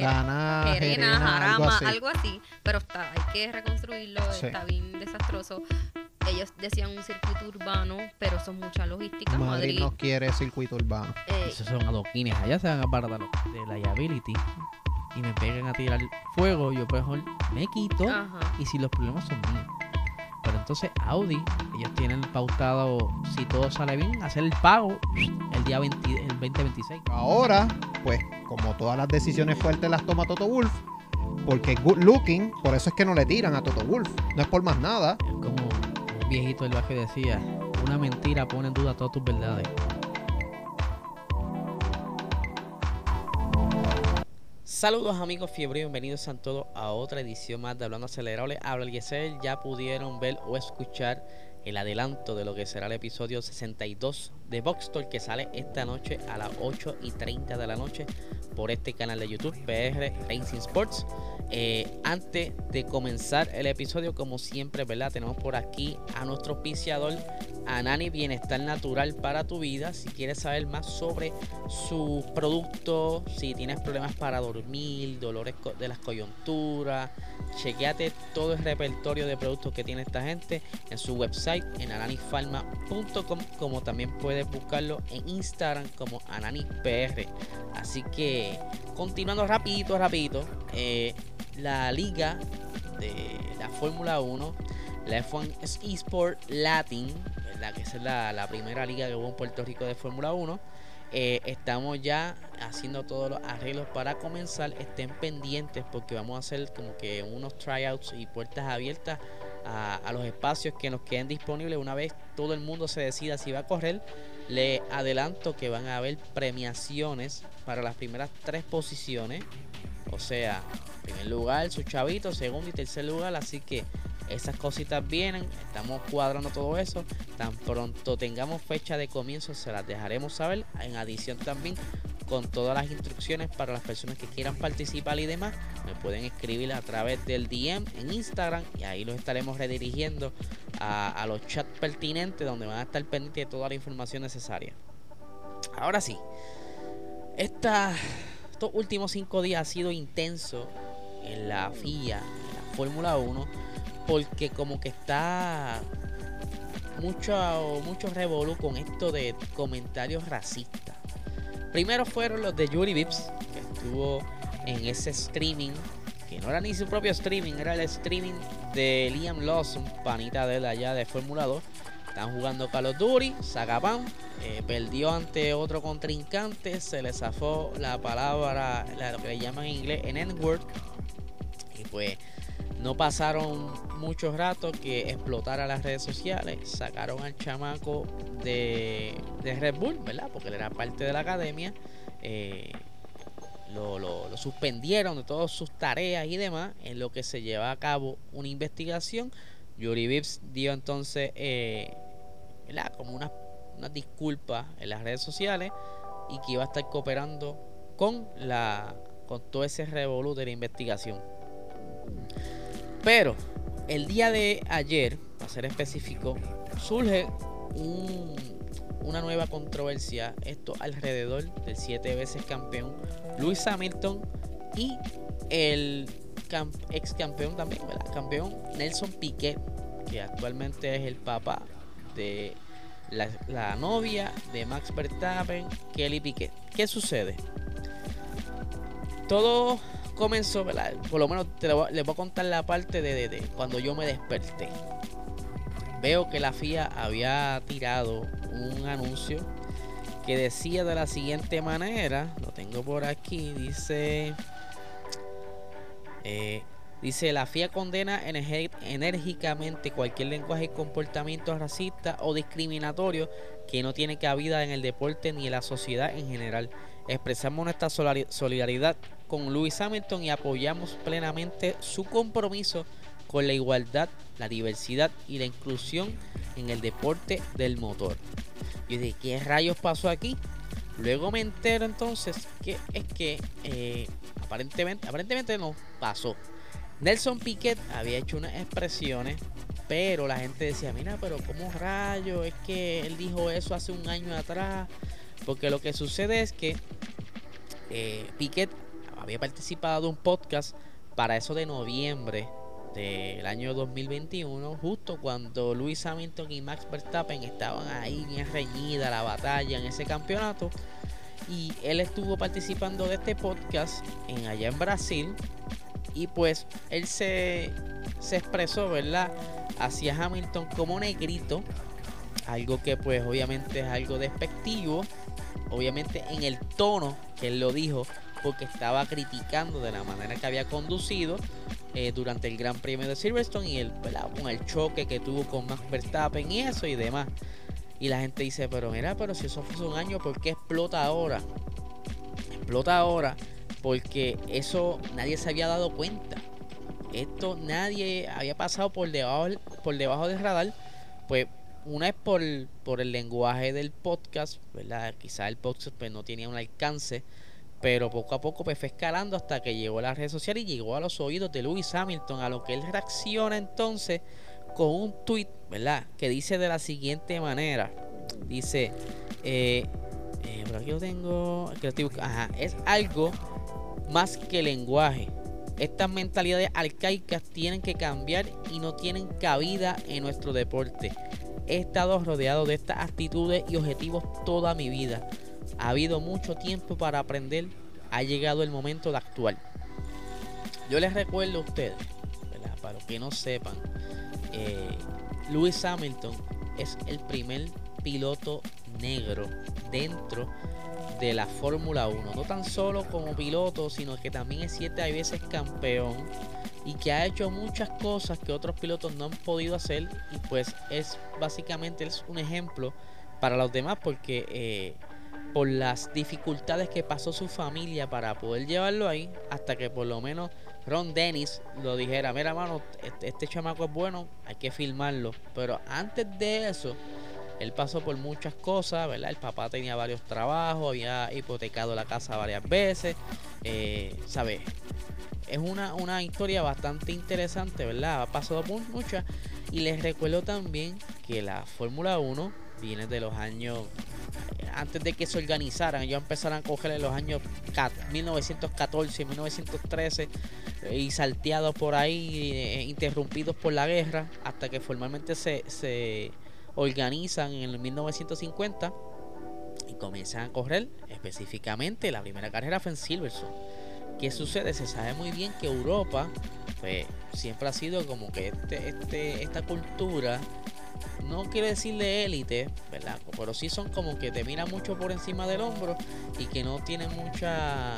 Jarana, Jerena, Jerena, algo Jarama, así. algo así, pero está, hay que reconstruirlo, Sí. está bien desastroso. Ellos decían un circuito urbano, pero son mucha logística. Madrid Madrid, no quiere circuito urbano. eh, Esos son adoquines. Allá se van a parar de la liability y me pegan a tirar fuego. Yo pues mejor me quito ajá. y si los problemas son míos. Pero entonces Audi, ellos tienen pautado, si todo sale bien, hacer el pago el día 20 el 2026. Ahora, pues, como todas las decisiones fuertes las toma Toto Wolf, porque es good looking, por eso es que no le tiran a Toto Wolf. No es por más nada. Es como un viejito del barrio decía, una mentira pone en duda todas tus verdades. Saludos amigos fiebre, bienvenidos a todos a otra edición más de Hablando Acelerable. Habla el Yesel, ya pudieron ver o escuchar el adelanto de lo que será el episodio 62 de Box que sale esta noche a las 8 y 30 de la noche por este canal de YouTube, PR Racing Sports. Eh, antes de comenzar el episodio, como siempre, ¿verdad? Tenemos por aquí a nuestro auspiciador, Anani Bienestar Natural para tu vida. Si quieres saber más sobre sus productos, si tienes problemas para dormir, dolores de las coyunturas, chequeate todo el repertorio de productos que tiene esta gente en su website en ananifarma.com, como también puedes buscarlo en Instagram como AnaniPR. Así que, continuando rapidito, rapidito, eh, la liga de la Fórmula 1, la F1 Esport Latin, ¿verdad? que es la, la primera liga que hubo en Puerto Rico de Fórmula 1. eh, estamos ya haciendo todos los arreglos para comenzar. Estén pendientes porque vamos a hacer como que unos tryouts y puertas abiertas a, los espacios que nos queden disponibles una vez todo el mundo se decida si va a correr. Le adelanto que van a haber premiaciones para las primeras tres posiciones. O sea, primer lugar, su chavito, segundo y tercer lugar. Así que esas cositas vienen. Estamos cuadrando todo eso. Tan pronto tengamos fecha de comienzo, se las dejaremos saber. En adición también con todas las instrucciones para las personas que quieran participar y demás. Me pueden escribir a través del DM en Instagram y ahí los estaremos redirigiendo a, los chats pertinentes donde van a estar pendientes de toda la información necesaria. Ahora sí, estos últimos cinco días ha sido intenso en la FIA, en la Fórmula 1, porque como que está mucho, mucho revolú con esto de comentarios racistas. Primero fueron los de Yuri Vips, que estuvo en ese streaming, que no era ni su propio streaming, era el streaming de Liam Lawson, panita de él allá de Fórmula 2. Están jugando Call of Duty, eh, perdió ante otro contrincante, se le zafó la palabra, la- lo que le llaman en inglés en N-word. Y pues no pasaron muchos ratos que explotara las redes sociales, sacaron al chamaco de, Red Bull, ¿verdad? Porque él era parte de la academia. eh, lo, suspendieron de todas sus tareas y demás, en lo que se lleva a cabo una investigación. Yuri Vips dio entonces eh, ¿verdad? como unas disculpas en las redes sociales y que iba a estar cooperando con la con todo ese revolú de la investigación. Pero el día de ayer, para ser específico, surge un- una nueva controversia, esto alrededor del siete veces campeón Luis Hamilton y el ex campeón también, campeón Nelson Piquet, que actualmente es el papá de la, la novia de Max Verstappen, Kelly Piquet. ¿Qué sucede? Todo comenzó, por lo menos te les voy a contar la parte de, de- cuando yo me desperté. Veo que la FIA había tirado un anuncio que decía de la siguiente manera, lo tengo por aquí, dice, eh, dice la FIA condena enérgicamente cualquier lenguaje y comportamiento racista o discriminatorio que no tiene cabida en el deporte ni en la sociedad en general. expresamos nuestra solidaridad con Lewis Hamilton y apoyamos plenamente su compromiso con la igualdad, la diversidad y la inclusión en el deporte del motor. Yo dije, ¿qué rayos pasó aquí? Luego me entero entonces que es que eh, aparentemente, aparentemente no pasó. Nelson Piquet había hecho unas expresiones, pero la gente decía, mira, pero ¿cómo rayos? Es que él dijo eso hace un año atrás. Porque lo que sucede es que eh, Piquet había participado de un podcast para eso de noviembre del año 2021, justo cuando Luis Hamilton y Max Verstappen estaban ahí bien reñida la batalla en ese campeonato. Y él estuvo participando de este podcast en allá en Brasil. Y pues él se, se expresó, ¿verdad? Hacia Hamilton como negrito. Algo que pues obviamente es algo despectivo. Obviamente en el tono que él lo dijo. Porque estaba criticando de la manera que había conducido eh, durante el Gran Premio de Silverstone y el, con el choque que tuvo con Max Verstappen y eso y demás. Y la gente dice, pero mira, pero si eso fue un año, ¿por qué explota ahora? Explota ahora porque eso nadie se había dado cuenta. Esto nadie había pasado por debajo, por debajo del radar. Pues una es por, por el lenguaje del podcast, ¿verdad? Quizás el podcast pues, no tenía un alcance pero poco a poco pues fue escalando hasta que llegó a las redes sociales y llegó a los oídos de Lewis Hamilton, a lo que él reacciona entonces con un tweet, ¿verdad? Que dice de la siguiente manera. Dice, eh, eh aquí lo tengo, es algo más que lenguaje. Estas mentalidades arcaicas tienen que cambiar y no tienen cabida en nuestro deporte. He estado rodeado de estas actitudes y objetivos toda mi vida. Ha habido mucho tiempo para aprender. Ha llegado el momento de actuar. Yo les recuerdo a ustedes, para los que no sepan, eh, Lewis Hamilton es el primer piloto negro dentro de la Fórmula 1. No tan solo como piloto, sino que también es siete veces campeón y que ha hecho muchas cosas que otros pilotos no han podido hacer. Y pues es básicamente es un ejemplo para los demás porque eh, por las dificultades que pasó su familia para poder llevarlo ahí, hasta que por lo menos Ron Dennis lo dijera, mira mano, este, este, chamaco es bueno, hay que filmarlo. Pero antes de eso, él pasó por muchas cosas, ¿verdad? El papá tenía varios trabajos, había hipotecado la casa varias veces, eh, ¿sabes? Es una, una historia bastante interesante, ¿verdad? Ha pasado por muchas. Y les recuerdo también que la Fórmula 1 viene de los años antes de que se organizaran, ellos empezaron a coger en los años 1914, 1913 eh, y salteados por ahí, eh, interrumpidos por la guerra, hasta que formalmente se, se organizan en el 1950 y comienzan a correr específicamente la primera carrera fue en Silverstone. ¿Qué sucede? Se sabe muy bien que Europa pues, siempre ha sido como que este, este, esta cultura no quiere decirle élite, ¿verdad? Pero sí son como que te miran mucho por encima del hombro y que no tienen mucha,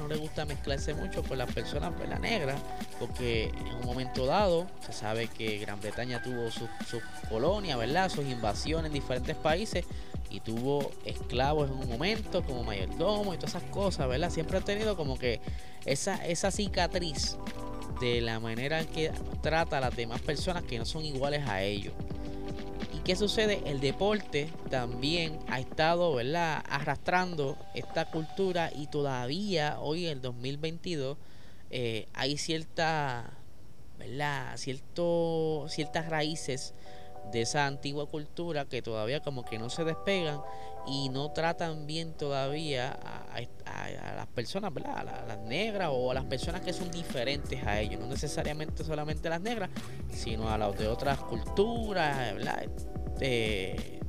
no le gusta mezclarse mucho con las personas la negra porque en un momento dado se sabe que Gran Bretaña tuvo sus su colonias, ¿verdad? Sus invasiones en diferentes países y tuvo esclavos en un momento como mayordomo y todas esas cosas, ¿verdad? Siempre ha tenido como que esa, esa cicatriz de la manera en que trata a las demás personas que no son iguales a ellos. ¿Qué sucede? El deporte también ha estado, ¿verdad? Arrastrando esta cultura y todavía hoy en el 2022 eh, hay cierta, ¿verdad? Cierto, ciertas raíces de esa antigua cultura que todavía como que no se despegan y no tratan bien todavía a, las personas, ¿verdad? A, las negras o a las personas que son diferentes a ellos, no necesariamente solamente las negras, sino a las de otras culturas, de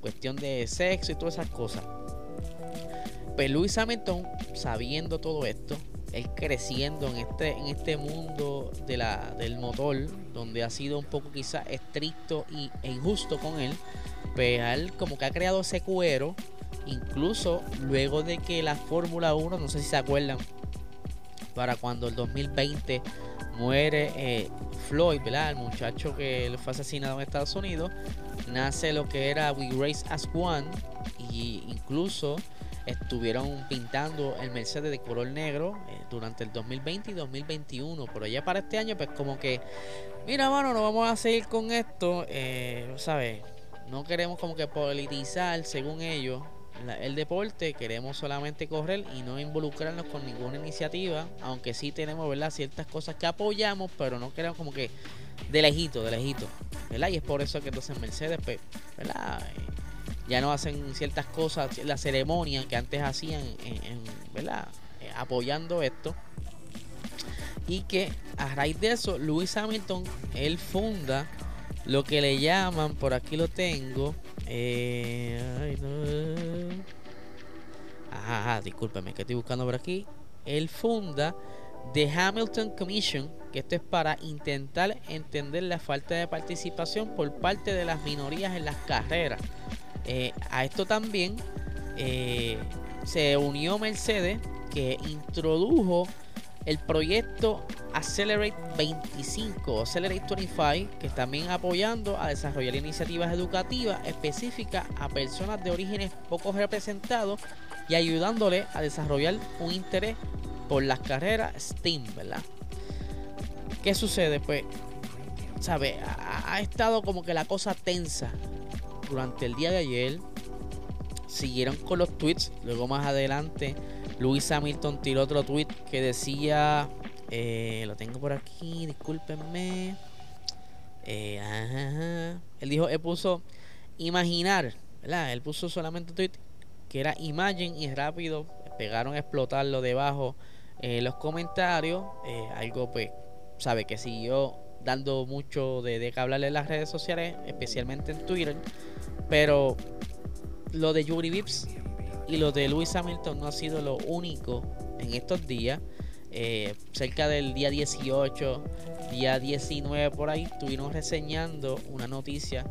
cuestión de sexo y todas esas cosas. Pero pues Luis Hamilton, sabiendo todo esto, él creciendo en este, en este mundo de la, del motor, donde ha sido un poco quizás estricto y, e injusto con él, pues él como que ha creado ese cuero, incluso luego de que la Fórmula 1, no sé si se acuerdan, para cuando el 2020 muere eh, Floyd, ¿verdad? El muchacho que fue asesinado en Estados Unidos, nace lo que era We Race as One y incluso estuvieron pintando el Mercedes de color negro eh, durante el 2020 y 2021. Pero ya para este año, pues como que, mira, mano, no vamos a seguir con esto, eh, ¿sabes? No queremos como que politizar, según ellos, el deporte, queremos solamente correr y no involucrarnos con ninguna iniciativa, aunque sí tenemos, ¿verdad? Ciertas cosas que apoyamos, pero no queremos como que de lejito, de lejito, ¿verdad? Y es por eso que entonces Mercedes, pues, ¿verdad? Eh, ya no hacen ciertas cosas, la ceremonia que antes hacían, en, ¿verdad? Apoyando esto. Y que a raíz de eso, Lewis Hamilton, él funda lo que le llaman, por aquí lo tengo, eh, ay, no. Ajá, discúlpeme que estoy buscando por aquí. Él funda The Hamilton Commission, que esto es para intentar entender la falta de participación por parte de las minorías en las carreras. Eh, a esto también eh, se unió Mercedes, que introdujo el proyecto Accelerate 25, Accelerate 25, que también apoyando a desarrollar iniciativas educativas específicas a personas de orígenes poco representados y ayudándole a desarrollar un interés por las carreras STEAM, ¿verdad? ¿Qué sucede? Pues, ¿sabe? Ha, ha estado como que la cosa tensa durante el día de ayer. Siguieron con los tweets, luego más adelante Luis Hamilton tiró otro tweet que decía, eh, lo tengo por aquí, discúlpenme. Eh, él dijo, él puso imaginar, ¿verdad? Él puso solamente un tweet que era imagen y rápido pegaron a explotarlo debajo eh, los comentarios. Eh, algo pues, sabe que siguió dando mucho de, de que hablarle en las redes sociales, especialmente en Twitter. Pero lo de Yuri Vips y lo de Lewis Hamilton no ha sido lo único en estos días. Eh, cerca del día 18, día 19 por ahí, estuvieron reseñando una noticia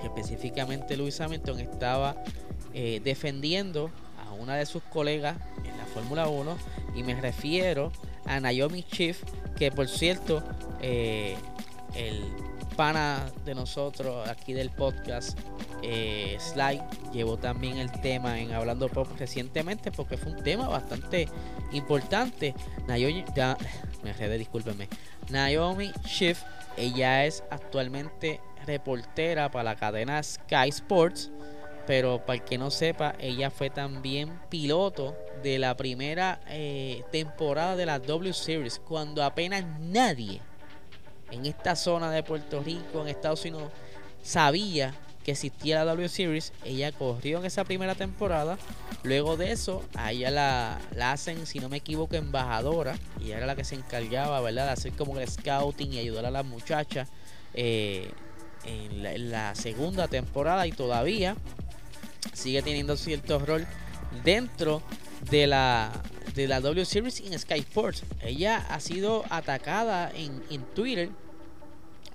que específicamente Lewis Hamilton estaba eh, defendiendo a una de sus colegas en la Fórmula 1 y me refiero a Naomi Chief, que por cierto, eh, el pana de nosotros aquí del podcast, eh, Sly, llevó también el tema en Hablando Pop recientemente porque fue un tema bastante importante. Naomi, me redé, discúlpenme. Naomi Schiff, ella es actualmente reportera para la cadena Sky Sports. Pero para el que no sepa, ella fue también piloto de la primera eh, temporada de la W Series, cuando apenas nadie en esta zona de Puerto Rico, en Estados Unidos, sabía que existía la W Series. Ella corrió en esa primera temporada. Luego de eso, a ella la, hacen, si no me equivoco, embajadora. Y era la que se encargaba, ¿verdad? De hacer como el scouting y ayudar a las muchachas eh, en, la, segunda temporada. Y todavía sigue teniendo cierto rol dentro de la de la W Series en Sky Sports. Ella ha sido atacada en, en Twitter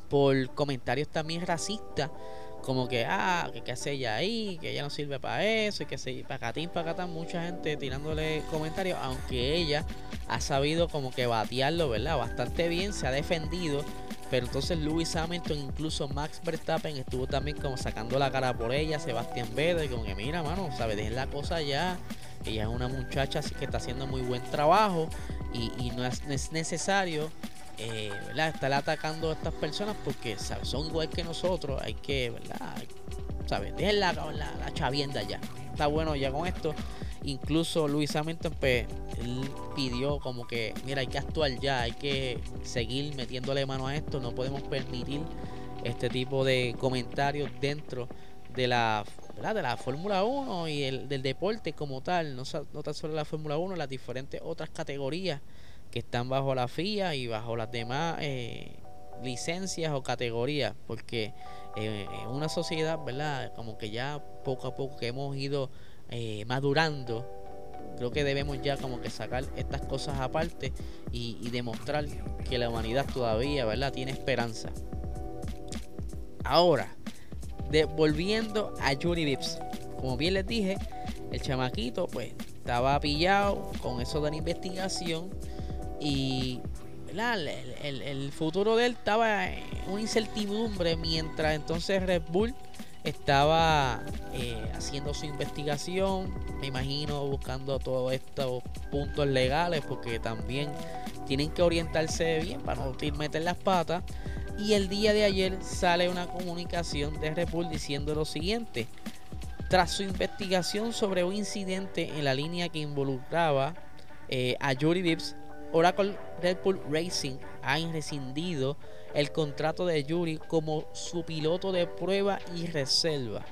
por comentarios también racistas. Como que, ah, que qué hace ella ahí, que ella no sirve para eso, y que se pacatín, pacatán, mucha gente tirándole comentarios, aunque ella ha sabido como que batearlo, ¿verdad? Bastante bien, se ha defendido, pero entonces Lewis Hamilton, incluso Max Verstappen estuvo también como sacando la cara por ella, Sebastián Vettel, como que mira, mano, ¿sabes? Dejen la cosa ya, ella es una muchacha así que está haciendo muy buen trabajo y, no, es, necesario eh, estar atacando a estas personas porque son igual que nosotros. Hay que, ¿verdad? ¿sabes? Dejen la, la, chavienda ya. Está bueno ya con esto. Incluso Luis Hamilton, pues, él pidió como que, mira, hay que actuar ya, hay que seguir metiéndole mano a esto. No podemos permitir este tipo de comentarios dentro de la de la Fórmula 1 y el, del deporte como tal, no, no tan solo la Fórmula 1, las diferentes otras categorías que están bajo la FIA y bajo las demás eh, licencias o categorías, porque eh, en una sociedad, ¿verdad? Como que ya poco a poco que hemos ido eh, madurando, creo que debemos ya como que sacar estas cosas aparte y, demostrar que la humanidad todavía, ¿verdad? Tiene esperanza. Ahora, volviendo a Yuri Vips. Como bien les dije, el chamaquito pues estaba pillado con eso de la investigación y el, futuro de él estaba en una incertidumbre mientras entonces Red Bull estaba eh, haciendo su investigación, me imagino buscando todos estos puntos legales, porque también tienen que orientarse bien para no meter las patas. Y el día de ayer sale una comunicación de Red diciendo lo siguiente. Tras su investigación sobre un incidente en la línea que involucraba eh, a Yuri Vips, Oracle Red Bull Racing ha rescindido el contrato de Yuri como su piloto de prueba y reserva.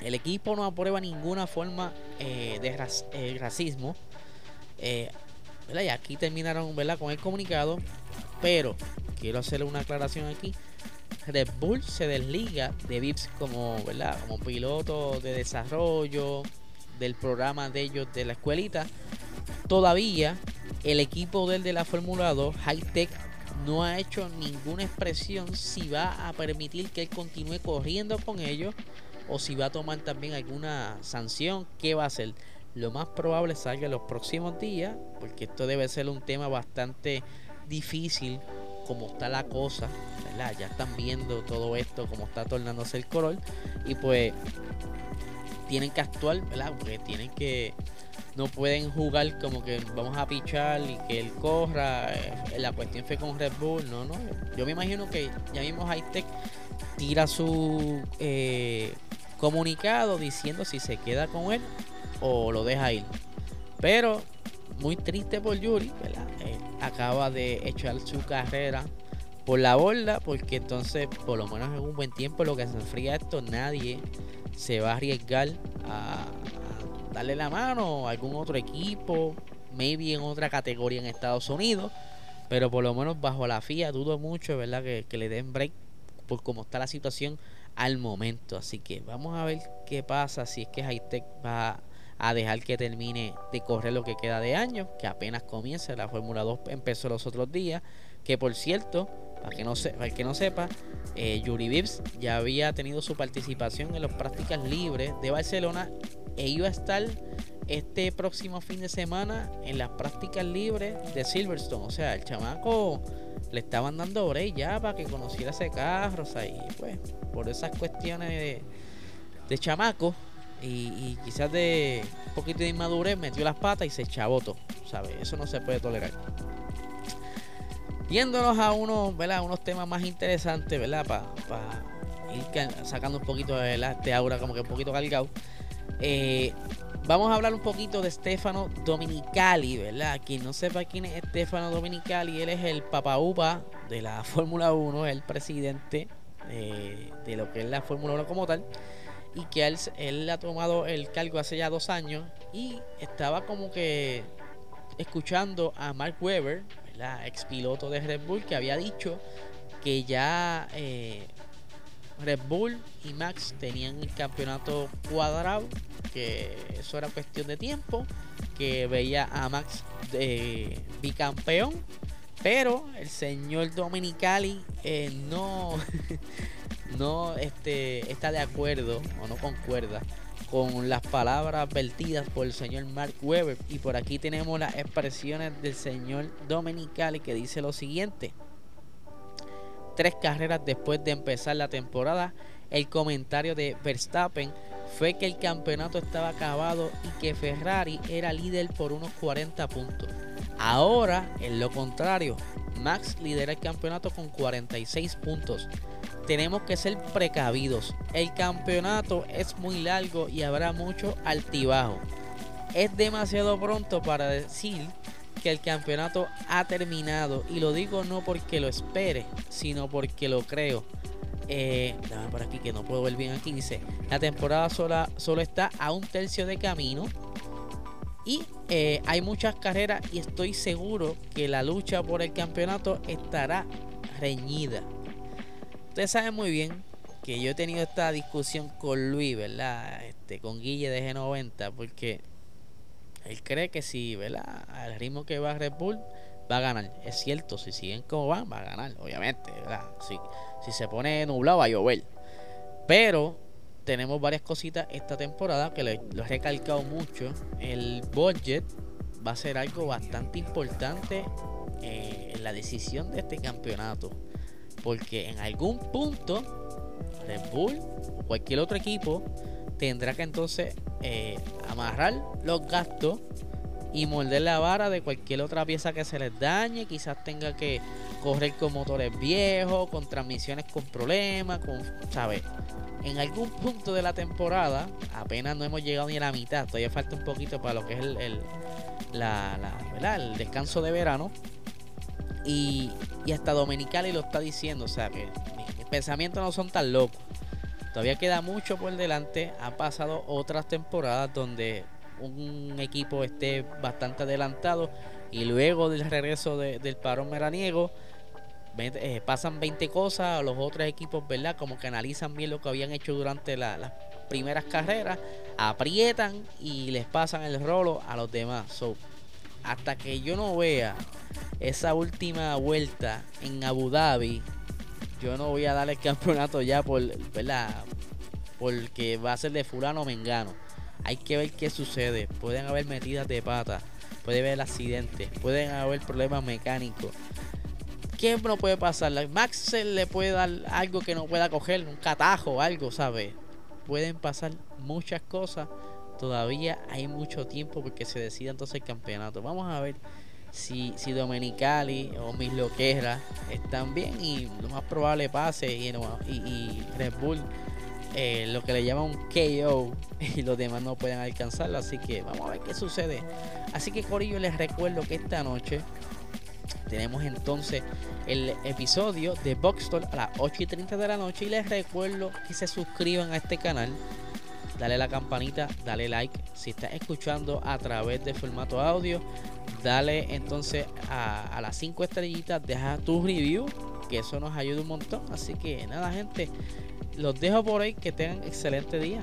El equipo no aprueba ninguna forma eh, de eh, racismo. y aquí terminaron con el comunicado. Pero quiero hacerle una aclaración aquí. Red Bull se desliga de Vips como, ¿verdad? como piloto de desarrollo del programa de ellos de la escuelita. Todavía el equipo del de la Fórmula 2, High Tech, no ha hecho ninguna expresión si va a permitir que él continúe corriendo con ellos o si va a tomar también alguna sanción. ¿Qué va a hacer? Lo más probable salga en los próximos días, porque esto debe ser un tema bastante difícil como está la cosa, ¿verdad? Ya están viendo todo esto, como está tornándose el color. Y pues tienen que actuar, ¿verdad? Porque tienen que. No pueden jugar como que vamos a pichar y que él corra. Eh, la cuestión fue con Red Bull, no, no. Yo me imagino que ya mismo Hightech tira su eh, comunicado diciendo si se queda con él o lo deja ir. Pero muy triste por Yuri, ¿verdad? Eh, acaba de echar su carrera por la borda, porque entonces, por lo menos en un buen tiempo, lo que se enfría esto, nadie se va a arriesgar a, darle la mano a algún otro equipo, maybe en otra categoría en Estados Unidos, pero por lo menos bajo la FIA dudo mucho, ¿verdad? Que, que le den break por cómo está la situación al momento. Así que vamos a ver qué pasa si es que Hightech va a dejar que termine de correr lo que queda de año, que apenas comienza. La Fórmula 2 empezó los otros días, que por cierto, para, que no para el que no sepa, eh, Yuri Vips ya había tenido su participación en las prácticas libres de Barcelona e iba a estar este próximo fin de semana en las prácticas libres de Silverstone. O sea, el chamaco le estaban dando break ya para que conociera ese carro. O sea, y pues, por esas cuestiones de, de chamaco, y, quizás de un poquito de inmadurez metió las patas y se chabotó, ¿sabes? Eso no se puede tolerar. Yéndonos a unos, ¿verdad? unos temas más interesantes, ¿verdad? Para ir sacando un poquito de este aura como que un poquito cargado. Eh, vamos a hablar un poquito de Stefano Dominicali, ¿verdad? Quien no sepa quién es Stefano Dominicali, él es el papaupa de la Fórmula 1, el presidente de, de lo que es la Fórmula 1 como tal y que él, ha tomado el cargo hace ya dos años y estaba como que escuchando a Mark Webber, la ex piloto de Red Bull, que había dicho que ya eh, Red Bull y Max tenían el campeonato cuadrado, que eso era cuestión de tiempo, que veía a Max de bicampeón, pero el señor Dominicali eh, no no este, está de acuerdo o no concuerda con las palabras vertidas por el señor Mark Webber. Y por aquí tenemos las expresiones del señor Domenicali que dice lo siguiente. Tres carreras después de empezar la temporada, el comentario de Verstappen fue que el campeonato estaba acabado y que Ferrari era líder por unos 40 puntos. Ahora, en lo contrario, Max lidera el campeonato con 46 puntos tenemos que ser precavidos. El campeonato es muy largo y habrá mucho altibajo. Es demasiado pronto para decir que el campeonato ha terminado y lo digo no porque lo espere, sino porque lo creo. Eh, dame por aquí que no puedo ver bien aquí. Dice: La temporada sola, solo está a un tercio de camino y eh, hay muchas carreras y estoy seguro que la lucha por el campeonato estará reñida. Ustedes saben muy bien que yo he tenido esta discusión con Luis, ¿verdad? Este, con Guille de G90, porque él cree que si, ¿verdad? Al ritmo que va Red Bull, va a ganar. Es cierto, si siguen como van, va a ganar, obviamente, ¿verdad? Si, si se pone nublado, va a llover. Pero tenemos varias cositas esta temporada que lo he recalcado mucho. El budget va a ser algo bastante importante eh, en la decisión de este campeonato. Porque en algún punto Red Bull o cualquier otro equipo tendrá que entonces eh, amarrar los gastos y morder la vara de cualquier otra pieza que se les dañe. Quizás tenga que correr con motores viejos, con transmisiones con problemas, con, ¿sabes? En algún punto de la temporada, apenas no hemos llegado ni a la mitad, todavía falta un poquito para lo que es el, la, el descanso de verano. Y, y hasta Dominicali lo está diciendo, o sea que mis pensamientos no son tan locos. Todavía queda mucho por delante. Han pasado otras temporadas donde un equipo esté bastante adelantado y luego del regreso del parón meraniego eh, pasan 20 cosas, los otros equipos, ¿verdad? Como que analizan bien lo que habían hecho durante las primeras carreras, aprietan y les pasan el rolo a los demás. Hasta que yo no vea esa última vuelta en Abu Dhabi, yo no voy a dar el campeonato ya por, ¿verdad? Porque va a ser de fulano o mengano. Hay que ver qué sucede. Pueden haber metidas de pata, puede haber accidentes, pueden haber problemas mecánicos. ¿Qué no puede pasar? Max le puede dar algo que no pueda coger, un catajo, algo, ¿sabes? Pueden pasar muchas cosas. Todavía hay mucho tiempo porque se decida entonces el campeonato. Vamos a ver si, si Domenicali o Mis Loqueras están bien y lo más probable pase y, y Red Bull eh, lo que le llaman un KO y los demás no pueden alcanzarlo. Así que vamos a ver qué sucede. Así que Corillo les recuerdo que esta noche tenemos entonces el episodio de Box a las 8 y 30 de la noche. Y les recuerdo que se suscriban a este canal. Dale la campanita, dale like. Si estás escuchando a través de formato audio, dale entonces a, las 5 estrellitas, deja tu review, que eso nos ayuda un montón. Así que nada, gente, los dejo por ahí. Que tengan excelente día.